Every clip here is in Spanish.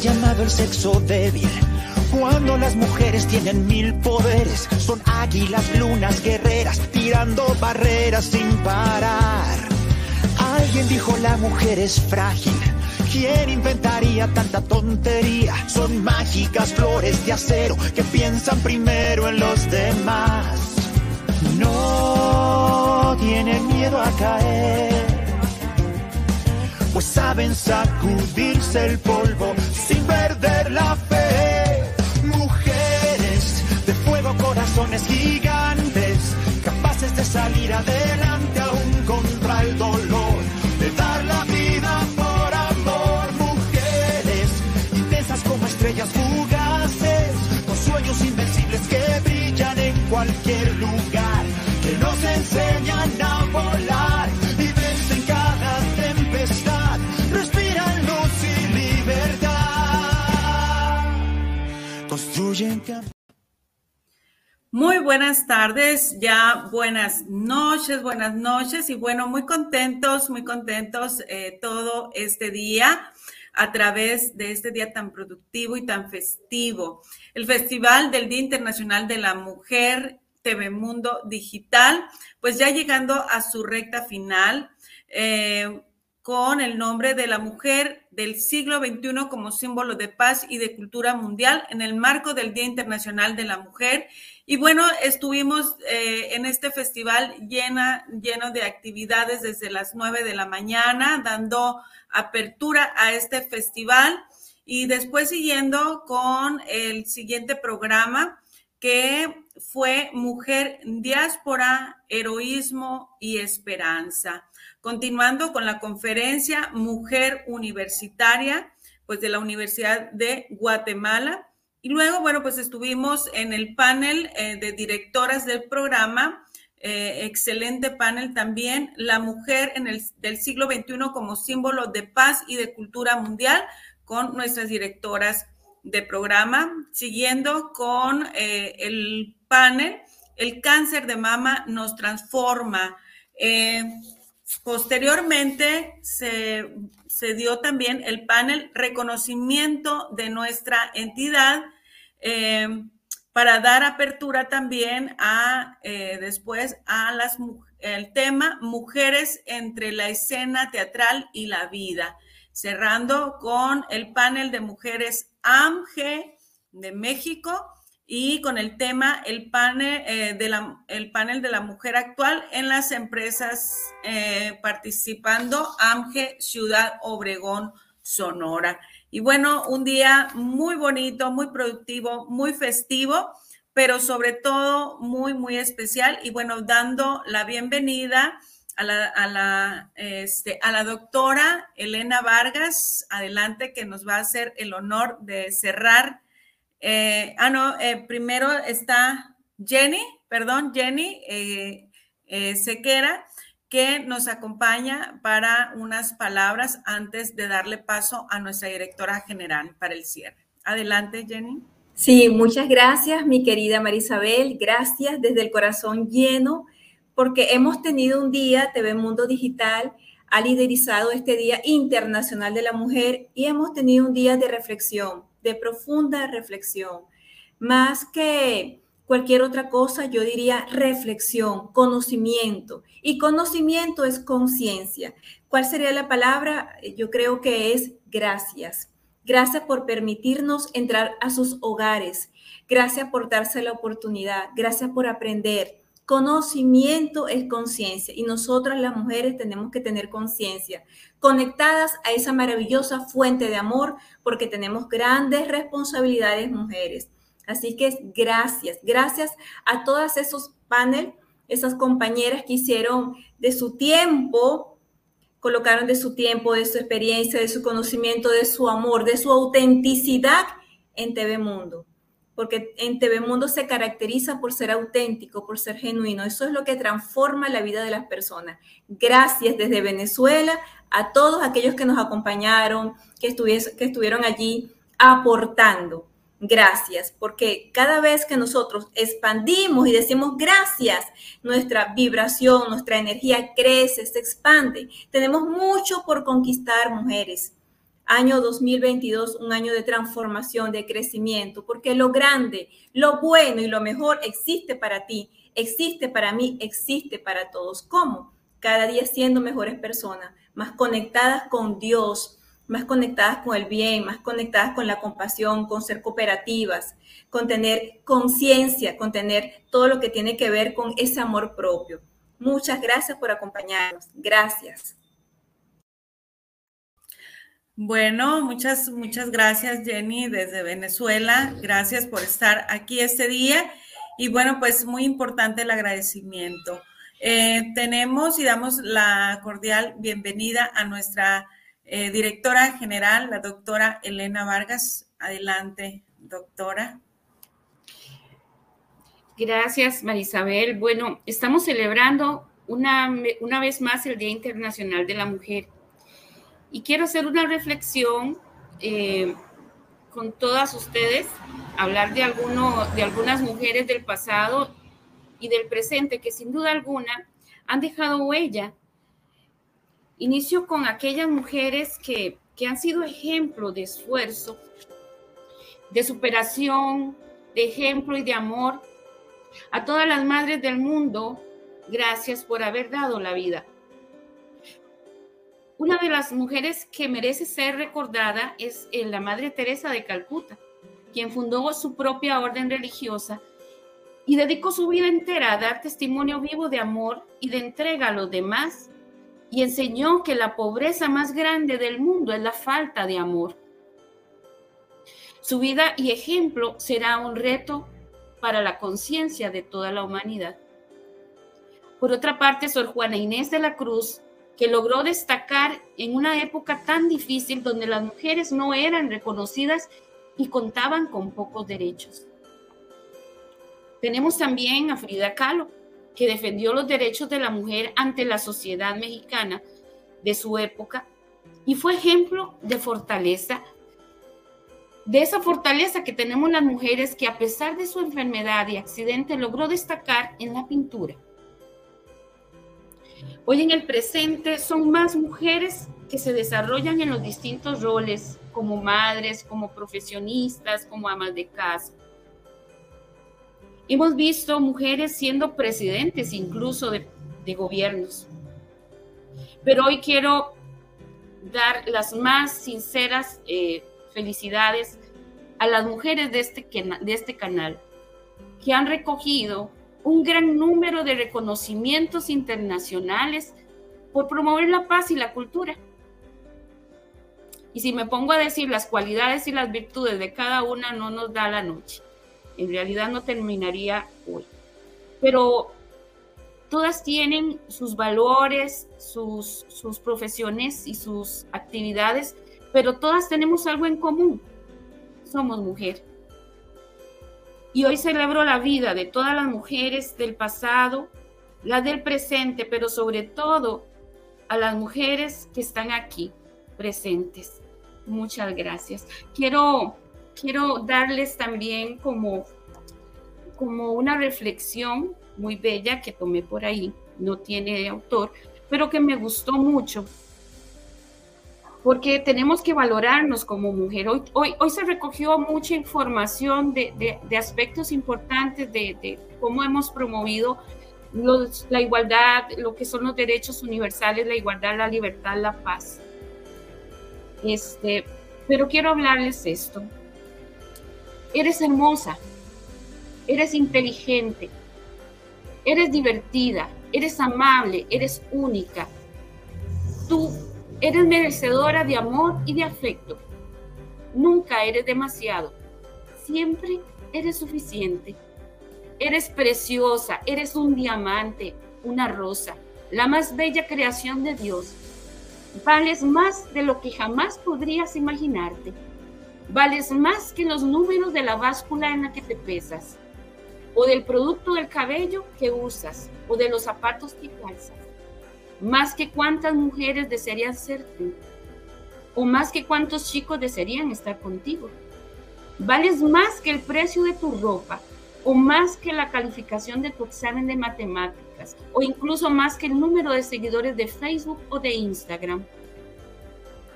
llamado el sexo débil. Cuando las mujeres tienen mil poderes, son águilas, lunas, guerreras, tirando barreras sin parar. Alguien dijo la mujer es frágil. ¿Quién inventaría tanta tontería? Son mágicas flores de acero que piensan primero en los demás. No tienen miedo a caer, pues saben sacudirse el polvo sin perder la fe. Mujeres de fuego, corazones gigantes, capaces de salir adelante aún contra el dolor, de dar la vida por amor. Mujeres intensas como estrellas fugaces, con sueños invencibles que brillan en cualquier lugar, que nos enseñan a volar buenas tardes, ya buenas noches, buenas noches y bueno, muy contentos, muy contentos eh, todo este día a través de este día tan productivo y tan festivo. El Festival del Día Internacional de la Mujer, TV Mundo Digital, pues ya llegando a su recta final. eh, con el nombre de la mujer del siglo XXI como símbolo de paz y de cultura mundial en el marco del Día Internacional de la Mujer. Y bueno, estuvimos eh, en este festival lleno de actividades desde las 9 de la mañana, dando apertura a este festival y después siguiendo con el siguiente programa que fue Mujer, Diáspora, Heroísmo y Esperanza. Continuando con la conferencia Mujer Universitaria, pues de la Universidad de Guatemala. Y luego, bueno, pues estuvimos en el panel eh, de directoras del programa, eh, excelente panel también, la mujer en el, del siglo XXI como símbolo de paz y de cultura mundial, con nuestras directoras de programa, siguiendo con eh, el panel, el cáncer de mama nos transforma. Eh, Posteriormente se, se, dio también el panel reconocimiento de nuestra entidad eh, para dar apertura también a eh, después a las el tema mujeres entre la escena teatral y la vida, cerrando con el panel de mujeres AMG de México y con el tema el panel, eh, de la, el panel de la mujer actual en las empresas eh, participando AMGE Ciudad Obregón, Sonora. Y bueno, un día muy bonito, muy productivo, muy festivo, pero sobre todo muy, muy especial. Y bueno, dando la bienvenida a la, a la, este, a la doctora Elena Vargas, adelante, que nos va a hacer el honor de cerrar eh, ah, no, eh, primero está Jenny, perdón, Jenny eh, Sequera, que nos acompaña para unas palabras antes de darle paso a nuestra directora general para el cierre. Adelante, Jenny. Sí, muchas gracias, mi querida Marisabel. Gracias desde el corazón lleno, porque hemos tenido un día, TV Mundo Digital ha liderizado este Día Internacional de la Mujer y hemos tenido un día de reflexión de profunda reflexión. Más que cualquier otra cosa, yo diría reflexión, conocimiento. Y conocimiento es conciencia. ¿Cuál sería la palabra? Yo creo que es gracias. Gracias por permitirnos entrar a sus hogares. Gracias por darse la oportunidad. Gracias por aprender. Conocimiento es conciencia y nosotras las mujeres tenemos que tener conciencia, conectadas a esa maravillosa fuente de amor porque tenemos grandes responsabilidades mujeres. Así que gracias, gracias a todas esos paneles, esas compañeras que hicieron de su tiempo, colocaron de su tiempo, de su experiencia, de su conocimiento, de su amor, de su autenticidad en TV Mundo porque en TV Mundo se caracteriza por ser auténtico, por ser genuino. Eso es lo que transforma la vida de las personas. Gracias desde Venezuela a todos aquellos que nos acompañaron, que, que estuvieron allí aportando. Gracias, porque cada vez que nosotros expandimos y decimos gracias, nuestra vibración, nuestra energía crece, se expande. Tenemos mucho por conquistar, mujeres. Año 2022 un año de transformación, de crecimiento, porque lo grande, lo bueno y lo mejor existe para ti, existe para mí, existe para todos. ¿Cómo? Cada día siendo mejores personas, más conectadas con Dios, más conectadas con el bien, más conectadas con la compasión, con ser cooperativas, con tener conciencia, con tener todo lo que tiene que ver con ese amor propio. Muchas gracias por acompañarnos. Gracias. Bueno, muchas, muchas gracias Jenny desde Venezuela. Gracias por estar aquí este día. Y bueno, pues muy importante el agradecimiento. Eh, tenemos y damos la cordial bienvenida a nuestra eh, directora general, la doctora Elena Vargas. Adelante, doctora. Gracias, Marisabel. Bueno, estamos celebrando una, una vez más el Día Internacional de la Mujer y quiero hacer una reflexión eh, con todas ustedes, hablar de, de algunas mujeres del pasado y del presente que sin duda alguna han dejado huella. Inicio con aquellas mujeres que, que han sido ejemplo de esfuerzo, de superación, de ejemplo y de amor. A todas las madres del mundo, gracias por haber dado la vida. Una de las mujeres que merece ser recordada es eh, la Madre Teresa de Calcuta, quien fundó su propia orden religiosa y dedicó su vida entera a dar testimonio vivo de amor y de entrega a los demás y enseñó que la pobreza más grande del mundo es la falta de amor. Su vida y ejemplo será un reto para la conciencia de toda la humanidad. Por otra parte, Sor Juana Inés de la Cruz que logró destacar en una época tan difícil donde las mujeres no eran reconocidas y contaban con pocos derechos. Tenemos también a Frida Kahlo, que defendió los derechos de la mujer ante la sociedad mexicana de su época y fue ejemplo de fortaleza, de esa fortaleza que tenemos las mujeres que a pesar de su enfermedad y accidente logró destacar en la pintura. Hoy en el presente son más mujeres que se desarrollan en los distintos roles, como madres, como profesionistas, como amas de casa. Hemos visto mujeres siendo presidentes incluso de, gobiernos. Pero hoy quiero dar las más sinceras eh, felicidades a las mujeres de este, de este canal que han recogido un gran número de reconocimientos internacionales por promover la paz y la cultura. Y si me pongo a decir las cualidades y las virtudes de cada una, no nos da la noche. En realidad no terminaría hoy. Pero todas tienen sus valores, sus, sus profesiones y sus actividades, pero todas tenemos algo en común. Somos mujeres. Y hoy celebro la vida de todas las mujeres del pasado, la del presente, pero sobre todo a las mujeres que están aquí presentes. Muchas gracias. Quiero, quiero darles también como, como una reflexión muy bella que tomé por ahí, no tiene autor, pero que me gustó mucho porque tenemos que valorarnos como mujer. Hoy, hoy, hoy se recogió mucha información de, de, aspectos importantes de, cómo hemos promovido la igualdad, lo que son los derechos universales, la igualdad, la libertad, la paz. Este, pero quiero hablarles esto. Eres hermosa, eres inteligente, eres divertida, eres amable, eres única. Tú Eres merecedora de amor y de afecto. Nunca eres demasiado. Siempre eres suficiente. Eres preciosa, eres un diamante, una rosa, la más bella creación de Dios. Vales más de lo que jamás podrías imaginarte. Vales más que los números de la báscula en la que te pesas, o del producto del cabello que usas, o de los zapatos que calzas más que cuántas mujeres desearían ser tú, o más que cuántos chicos desearían estar contigo. Vales más que el precio de tu ropa, o más que la calificación de tu examen de matemáticas, o incluso más que el número de seguidores de Facebook o de Instagram.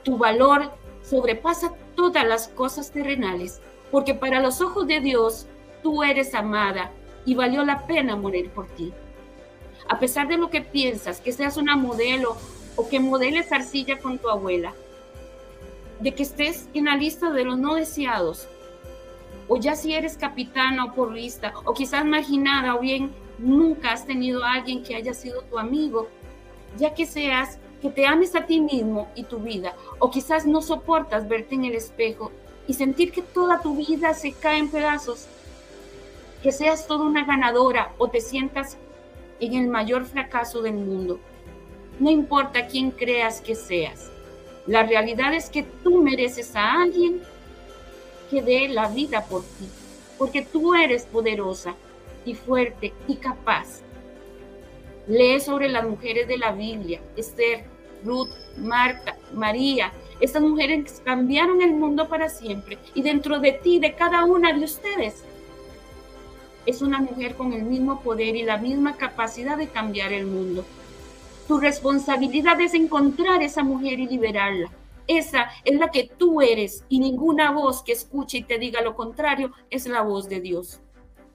Tu valor sobrepasa todas las cosas terrenales, porque para los ojos de Dios tú eres amada y valió la pena morir por ti. A pesar de lo que piensas, que seas una modelo o que modeles arcilla con tu abuela, de que estés en la lista de los no deseados, o ya si eres capitana o porrista, o quizás marginada, o bien nunca has tenido a alguien que haya sido tu amigo, ya que seas que te ames a ti mismo y tu vida, o quizás no soportas verte en el espejo y sentir que toda tu vida se cae en pedazos, que seas toda una ganadora o te sientas en el mayor fracaso del mundo. No importa quién creas que seas, la realidad es que tú mereces a alguien que dé la vida por ti, porque tú eres poderosa y fuerte y capaz. Lee sobre las mujeres de la Biblia, Esther, Ruth, Marta, María. Estas mujeres cambiaron el mundo para siempre y dentro de ti, de cada una de ustedes, es una mujer con el mismo poder y la misma capacidad de cambiar el mundo. Tu responsabilidad es encontrar esa mujer y liberarla. Esa es la que tú eres y ninguna voz que escuche y te diga lo contrario es la voz de Dios.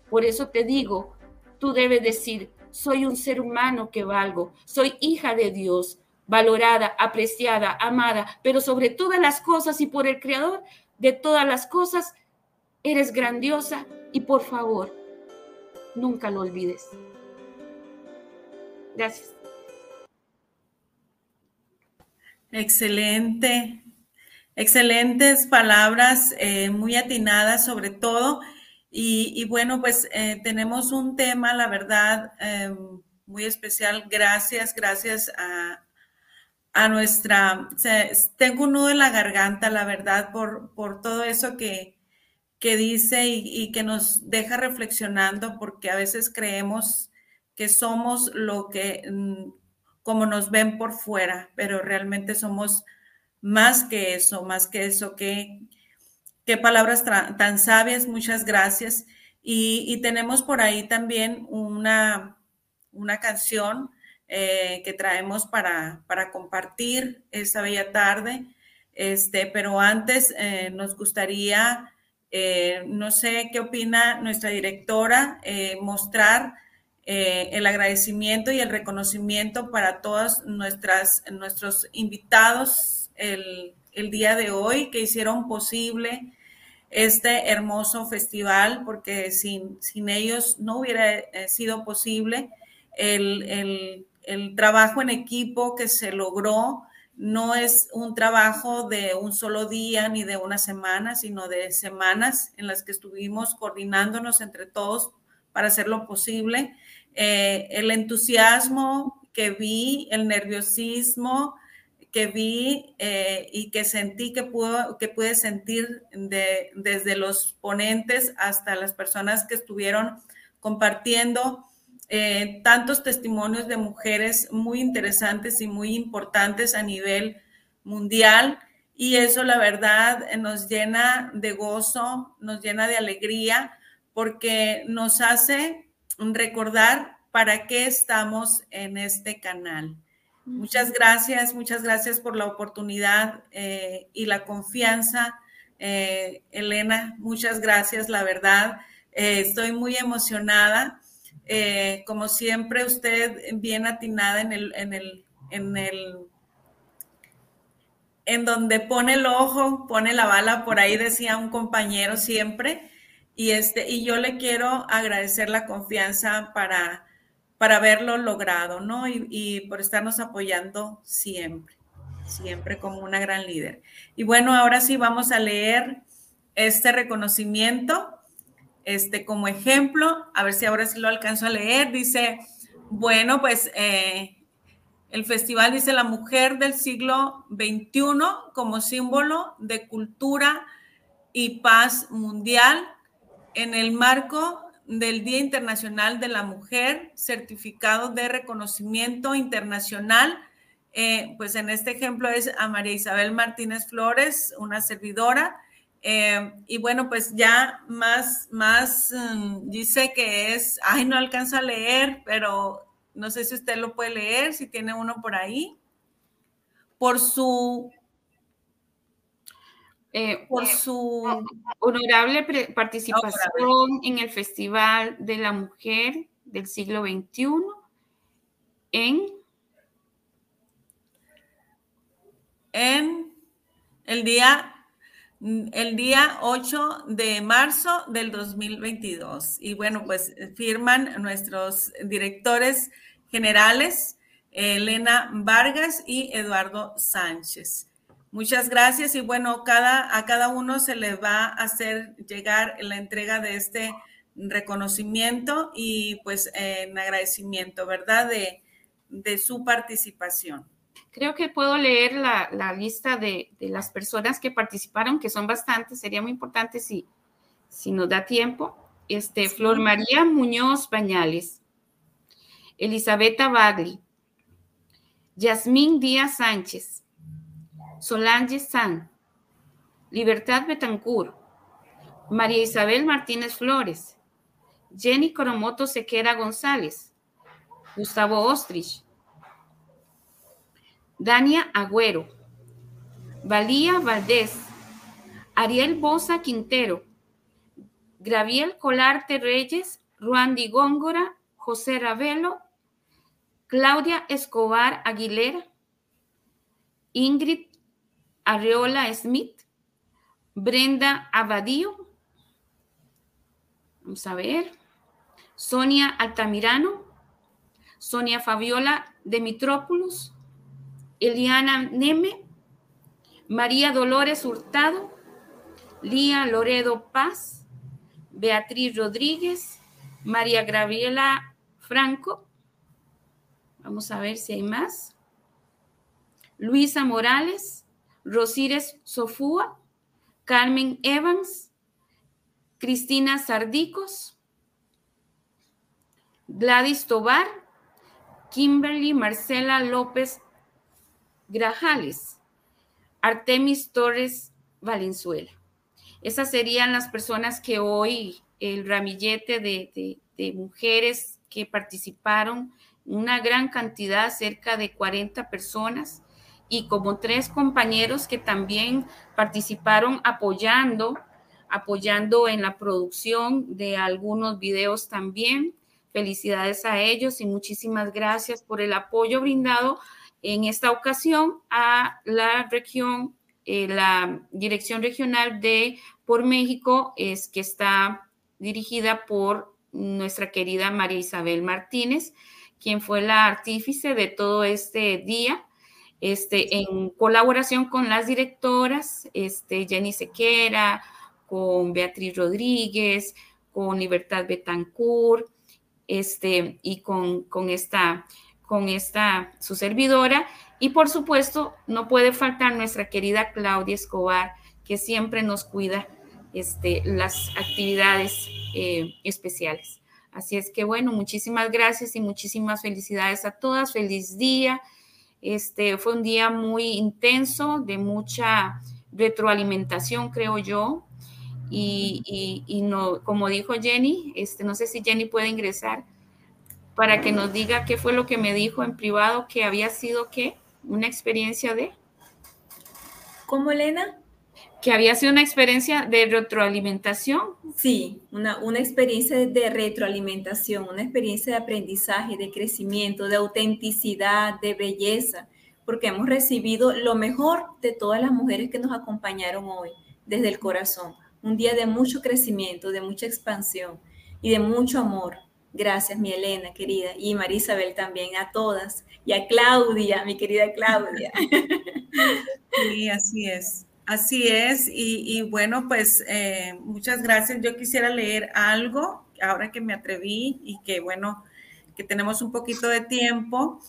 Por eso te digo, tú debes decir, soy un ser humano que valgo, soy hija de Dios, valorada, apreciada, amada, pero sobre todas las cosas y por el Creador de todas las cosas, eres grandiosa y por favor, nunca lo olvides. Gracias. Excelente, excelentes palabras, eh, muy atinadas sobre todo. Y, bueno, pues eh, tenemos un tema, la verdad, eh, muy especial. Gracias, gracias a, a nuestra... tengo un nudo en la garganta, la verdad, por, por todo eso que, que dice y, que nos deja reflexionando, porque a veces creemos que somos lo que, mm, como nos ven por fuera, pero realmente somos más que eso, más que eso, que Qué palabras tan sabias, muchas gracias. Y, tenemos por ahí también una, una canción eh, que traemos para, para compartir esta bella tarde. Este, pero antes eh, nos gustaría, eh, no sé qué opina nuestra directora, mostrar el agradecimiento y el reconocimiento para todos nuestras, nuestros invitados el, el día de hoy que hicieron posible este hermoso festival, porque sin, sin ellos no hubiera eh, sido posible el, trabajo en equipo que se logró. No es un trabajo de un solo día ni de una semana, sino de semanas en las que estuvimos coordinándonos entre todos para hacerlo posible. Eh, el entusiasmo que vi, el nerviosismo, que vi eh, y que sentí que, pudo, que pude sentir de, desde los ponentes hasta las personas que estuvieron compartiendo eh, tantos testimonios de mujeres muy interesantes y muy importantes a nivel mundial. Y eso, la verdad, nos llena de gozo, nos llena de alegría, porque nos hace recordar para qué estamos en este canal. Muchas gracias, muchas gracias por la oportunidad eh, y la confianza. Eh, Elena, muchas gracias, la verdad. Eh, estoy muy emocionada. Como siempre, usted bien atinada en el, en el, en el, en donde pone el ojo, pone la bala, por ahí decía un compañero siempre. Y este, y yo le quiero agradecer la confianza para para haberlo logrado, ¿no? Y, por estarnos apoyando siempre, siempre como una gran líder. Y bueno, ahora sí vamos a leer este reconocimiento, este como ejemplo, a ver si ahora sí lo alcanzo a leer. Dice, bueno, pues eh, el festival dice la mujer del siglo XXI como símbolo de cultura y paz mundial en el marco del Día Internacional de la Mujer, certificado de reconocimiento internacional. Eh, pues en este ejemplo es a María Isabel Martínez Flores, una servidora. Eh, y bueno, pues ya más, más mm, dice que es, ay, no alcanzo a leer, pero no sé si usted lo puede leer, si tiene uno por ahí. Por su eh, por su honorable participación en el Festival de la Mujer del siglo XXI en, en el día el día 8 de marzo del 2022. Y bueno, pues firman nuestros directores generales, Elena Vargas y Eduardo Sánchez. Muchas gracias y bueno, cada, a cada uno se le va a hacer llegar la entrega de este reconocimiento y pues en agradecimiento, ¿verdad? De, de su participación. Creo que puedo leer la, lista de, las personas que participaron, que son bastantes. Sería muy importante si, si nos da tiempo. Este, Flor María Muñoz Bañales, Elizabeth Bagli, Yasmín Díaz Sánchez, Solange San, Libertad Betancourt, María Isabel Martínez Flores, Jenny Coromoto Sequera González, Gustavo Ostrich, Dania Agüero, Valía Valdés, Ariel Bosa Quintero, Graviel Colarte Reyes, Ruandi Góngora, José Ravelo, Claudia Escobar Aguilera, Ingrid Arreola Smith, Brenda Abadío, vamos a ver, Sonia Altamirano, Sonia Fabiola Demitrópolis, Eliana Neme, María Dolores Hurtado, Lía Loredo Paz, Beatriz Rodríguez, María Graviela Franco. Vamos a ver si hay más. Luisa Morales, Rosires Sofúa, Carmen Evans, Cristina Sardicos, Gladys Tobar, Kimberly Marcela López Grajales, Artemis Torres Valenzuela. Esas serían las personas que hoy el ramillete de, mujeres que participaron, una gran cantidad, cerca de 40 personas, y como tres compañeros que también participaron apoyando, apoyando en la producción de algunos videos también. Felicidades a ellos y muchísimas gracias por el apoyo brindado en esta ocasión a la región, eh, la Dirección Regional de Por México, es que está dirigida por nuestra querida María Isabel Martínez, quien fue la artífice de todo este día, este, en colaboración con las directoras, este, Jenny Sequera, con Beatriz Rodríguez, con Libertad Betancourt, este, y con, con esta con esta su servidora y por supuesto no puede faltar nuestra querida Claudia Escobar que siempre nos cuida este, las actividades eh, especiales. Así es que bueno, muchísimas gracias y muchísimas felicidades a todas. Feliz día. Este fue un día muy intenso, de mucha retroalimentación, creo yo. Y, y no, como dijo Jenny, este, no sé si Jenny puede ingresar para que nos diga qué fue lo que me dijo en privado que había sido qué, una experiencia de... ¿Cómo, Elena? Que había sido una experiencia de retroalimentación. Sí, una, una experiencia de retroalimentación, una experiencia de aprendizaje, de crecimiento, de autenticidad, de belleza, porque hemos recibido lo mejor de todas las mujeres que nos acompañaron hoy, desde el corazón. Un día de mucho crecimiento, de mucha expansión y de mucho amor. Gracias, mi Elena, querida. Y Marisabel también, a todas. Y a Claudia, mi querida Claudia. Sí, así es. Así es. Y, bueno, pues eh, muchas gracias. Yo quisiera leer algo, ahora que me atreví y que bueno, que tenemos un poquito de tiempo.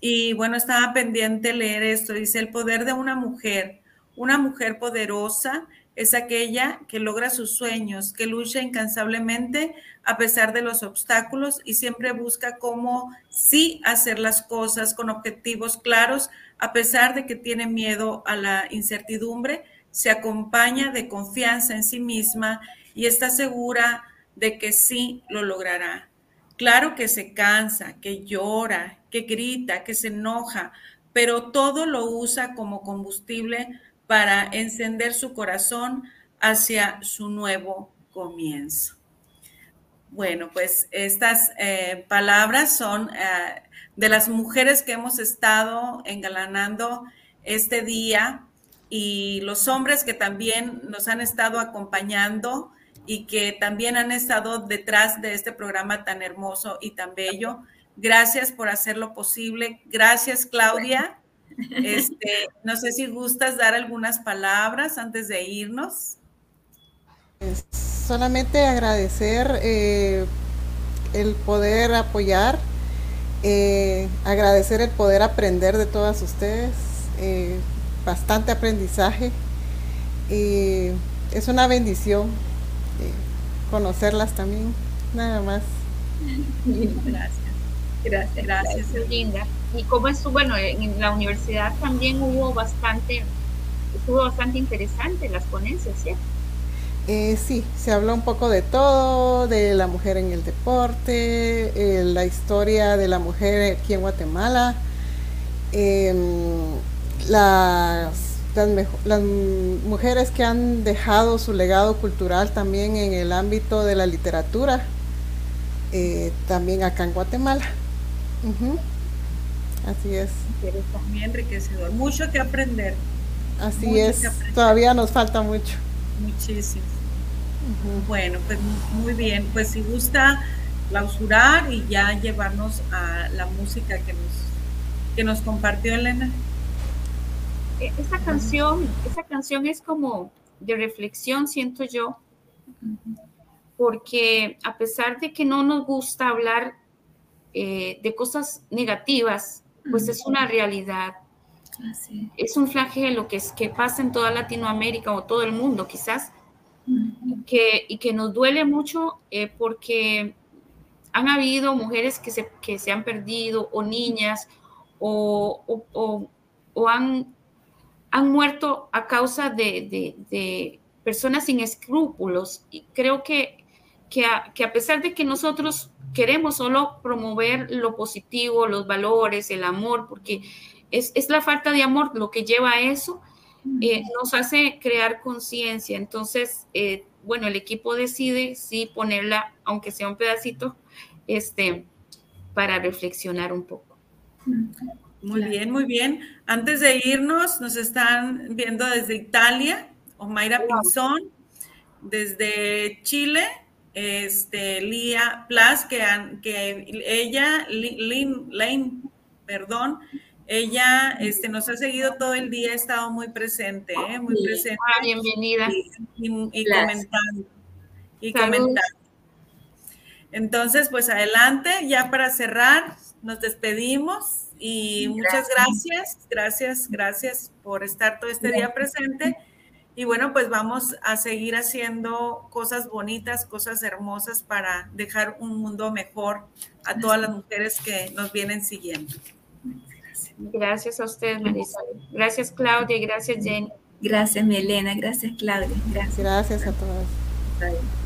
Y bueno, estaba pendiente leer esto. Dice, el poder de una mujer, una mujer poderosa es aquella que logra sus sueños, que lucha incansablemente a pesar de los obstáculos y siempre busca cómo sí hacer las cosas con objetivos claros, a pesar de que tiene miedo a la incertidumbre, se acompaña de confianza en sí misma y está segura de que sí lo logrará. Claro que se cansa, que llora, que grita, que se enoja, pero todo lo usa como combustible para encender su corazón hacia su nuevo comienzo. Bueno, pues estas eh, palabras son eh, de las mujeres que hemos estado engalanando este día y los hombres que también nos han estado acompañando y que también han estado detrás de este programa tan hermoso y tan bello. Gracias por hacerlo posible. Gracias, Claudia. Este, no sé si gustas dar algunas palabras antes de irnos. Solamente agradecer eh, el poder apoyar, eh, agradecer el poder aprender de todas ustedes, eh, bastante aprendizaje y es una bendición conocerlas también, nada más. Gracias. Gracias, gracias. Linda. Y como es, bueno, en la universidad también hubo bastante, estuvo bastante interesante las ponencias, ¿cierto? Eh, sí, se habló un poco de todo, de la mujer en el deporte, eh, la historia de la mujer aquí en Guatemala, em, las, mujeres que han dejado su legado cultural también en el ámbito de la literatura, eh, también acá en Guatemala. Así es. Muy enriquecedor, mucho que aprender. Así es, todavía nos falta mucho. Muchísimo. Bueno, pues muy bien. Pues si gusta clausurar y ya llevarnos a la música que nos, que nos compartió Elena. E, esa canción, esa canción es como de reflexión, siento yo, porque a pesar de que no nos gusta hablar eh, de cosas negativas, pues es una realidad. Es un flagelo que, es, que pasa en toda Latinoamérica o todo el mundo quizás, que, y que nos duele mucho eh, porque han habido mujeres que se, que se han perdido o niñas o, o, han, han, muerto a causa de, de, personas sin escrúpulos. Y creo que, que, a, que a pesar de que nosotros queremos solo promover lo positivo, los valores, el amor, porque es, es la falta de amor lo que lleva a eso, eh, nos hace crear conciencia. Entonces, eh, bueno, el equipo decide si ponerla, aunque sea un pedacito, este, para reflexionar un poco. Muy bien, muy bien. Antes de irnos, nos están viendo desde Italia, Omaira Pinzón, desde Chile, este, Lía Plas, que, que ella, Lane, perdón, ella este, nos ha seguido todo el día, ha estado muy presente, ¿eh? muy presente. Ah, bienvenida. Y, comentando. Y comentando. Entonces, pues adelante, ya para cerrar, nos despedimos y muchas gracias, gracias, gracias por estar todo este día presente. Y bueno, pues vamos a seguir haciendo cosas bonitas, cosas hermosas para dejar un mundo mejor a todas las mujeres que nos vienen siguiendo. Gracias a ustedes, Marisa. Gracias, Claudia, y gracias, Jenny. Gracias, Melena. Gracias, Claudia. Gracias. Gracias a todas.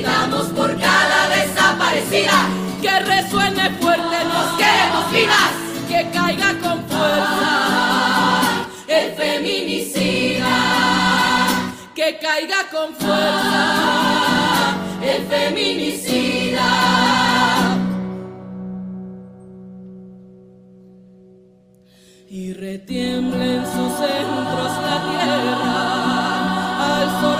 Gritamos por cada desaparecida. Que resuene fuerte, nos queremos vivas, que caiga con fuerza el feminicida que caiga con fuerza el feminicida. Y retiemble en sus centros la tierra al sororo